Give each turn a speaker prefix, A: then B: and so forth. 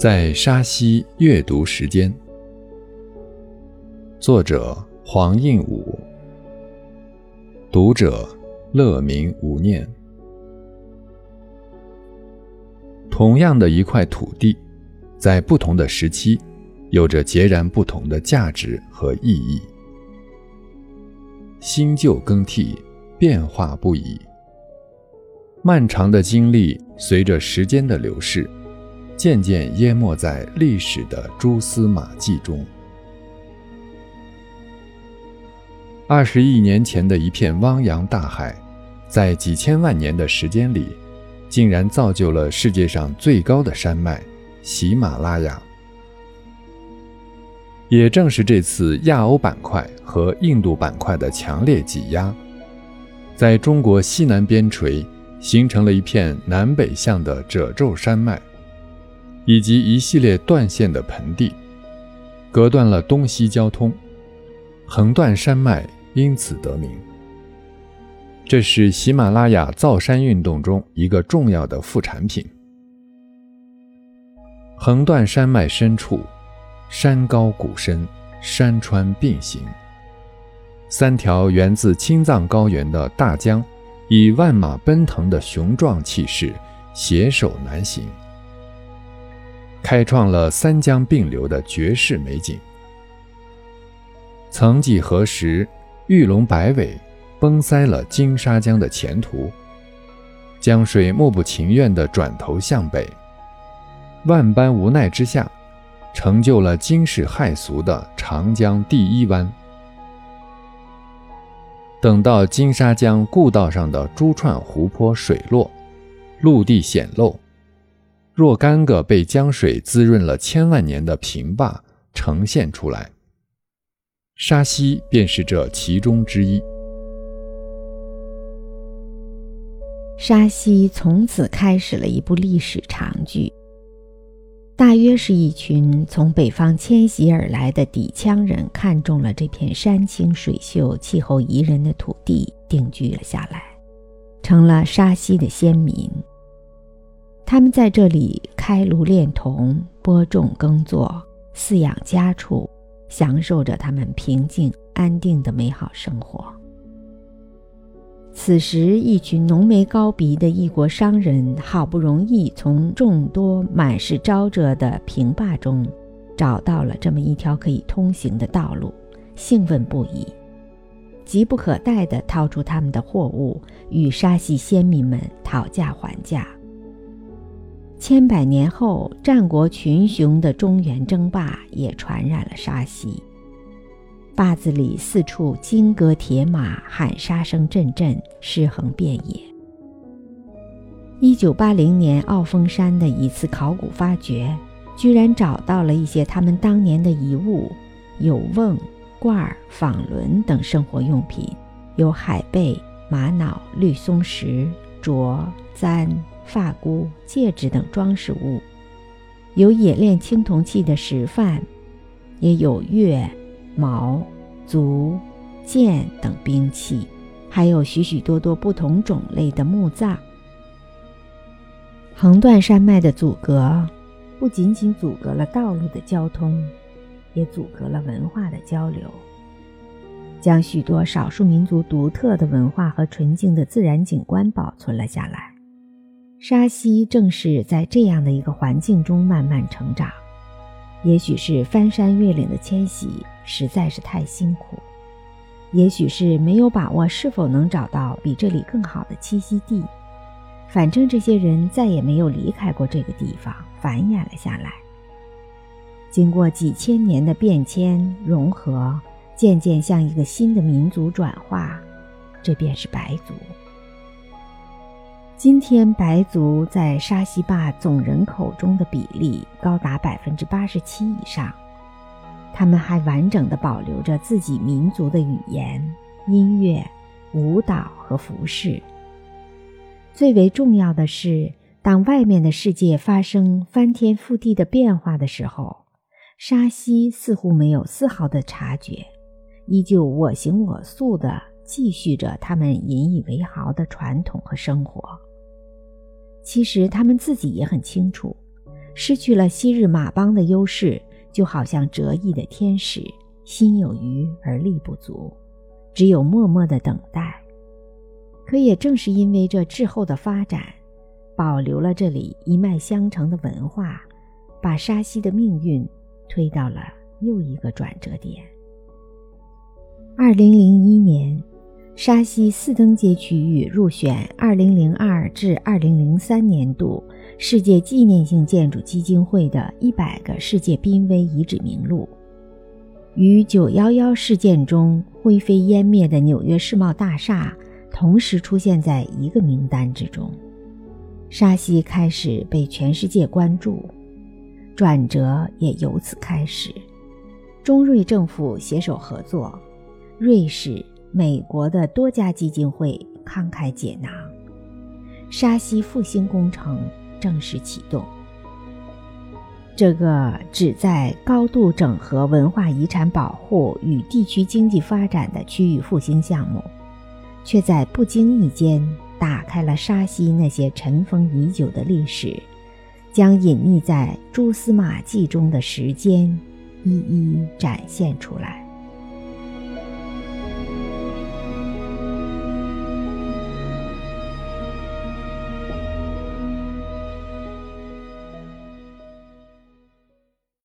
A: 在沙溪阅读时间，作者黄应武，读者乐明无念。同样的一块土地，在不同的时期，有着截然不同的价值和意义。新旧更替，变化不已。漫长的经历，随着时间的流逝，渐渐淹没在历史的蛛丝马迹中。二十亿年前的一片汪洋大海，在几千万年的时间里，竟然造就了世界上最高的山脉——喜马拉雅。也正是这次亚欧板块和印度板块的强烈挤压，在中国西南边陲形成了一片南北向的褶皱山脉，以及一系列断线的盆地，隔断了东西交通，横断山脉因此得名。这是喜马拉雅造山运动中一个重要的副产品。横断山脉深处。山高谷深，山川并行。三条源自青藏高原的大江，以万马奔腾的雄壮气势携手南行，开创了三江并流的绝世美景。曾几何时，玉龙摆尾，崩塞了金沙江的前途。江水莫不情愿地转头向北，万般无奈之下。成就了惊世骇俗的长江第一湾。等到金沙江故道上的珠串湖泊水落，陆地显露，若干个被江水滋润了千万年的平坝呈现出来，沙溪便是这其中之一。
B: 沙溪从此开始了一部历史长剧。大约是一群从北方迁徙而来的底羌人，看中了这片山清水秀、气候宜人的土地，定居了下来，成了沙溪的先民。他们在这里开炉炼铜、播种耕作、饲养家畜，享受着他们平静安定的美好生活。此时，一群浓眉高鼻的异国商人好不容易从众多满是沼泽的平坝中找到了这么一条可以通行的道路，兴奋不已，急不可待地掏出他们的货物与沙溪先民们讨价还价。千百年后，战国群雄的中原争霸也传染了沙溪。坝子里四处金戈铁马，喊杀声阵阵，尸横遍野。一九八零年，奥峰山的一次考古发掘，居然找到了一些他们当年的遗物，有瓮、罐、纺轮等生活用品，有海贝、玛瑙、绿松石、镯、簪、发箍、戒指等装饰物，有冶炼青铜器的石范，也有钺。矛、足、剑等兵器，还有许许多多不同种类的墓葬。横断山脉的阻隔，不仅仅阻隔了道路的交通，也阻隔了文化的交流，将许多少数民族独特的文化和纯净的自然景观保存了下来。沙溪正是在这样的一个环境中慢慢成长。也许是翻山越岭的迁徙实在是太辛苦，也许是没有把握是否能找到比这里更好的栖息地。反正这些人再也没有离开过这个地方，繁衍了下来。经过几千年的变迁融合，渐渐向一个新的民族转化，这便是白族。今天，白族在沙溪坝总人口中的比例高达百分之八十七以上。他们还完整的保留着自己民族的语言、音乐、舞蹈和服饰。最为重要的是，当外面的世界发生翻天覆地的变化的时候，沙溪似乎没有丝毫的察觉，依旧我行我素的继续着他们引以为豪的传统和生活。其实他们自己也很清楚，失去了昔日马帮的优势，就好像折翼的天使，心有余而力不足，只有默默的等待。可也正是因为这滞后的发展，保留了这里一脉相承的文化，把沙溪的命运推到了又一个转折点。二零零一年，沙溪四登街区域入选二零零二至二零零三年度世界纪念性建筑基金会的一百个世界濒危遗址名录，与九幺幺事件中灰飞烟灭的纽约世贸大厦。同时出现在一个名单之中，沙溪开始被全世界关注，转折也由此开始。中瑞政府携手合作，瑞士、美国的多家基金会慷慨解囊，沙溪复兴工程正式启动。这个旨在高度整合文化遗产保护与地区经济发展的区域复兴项目。却在不经意间打开了沙溪那些尘封已久的历史，将隐匿在蛛丝马迹中的时间一一展现出来。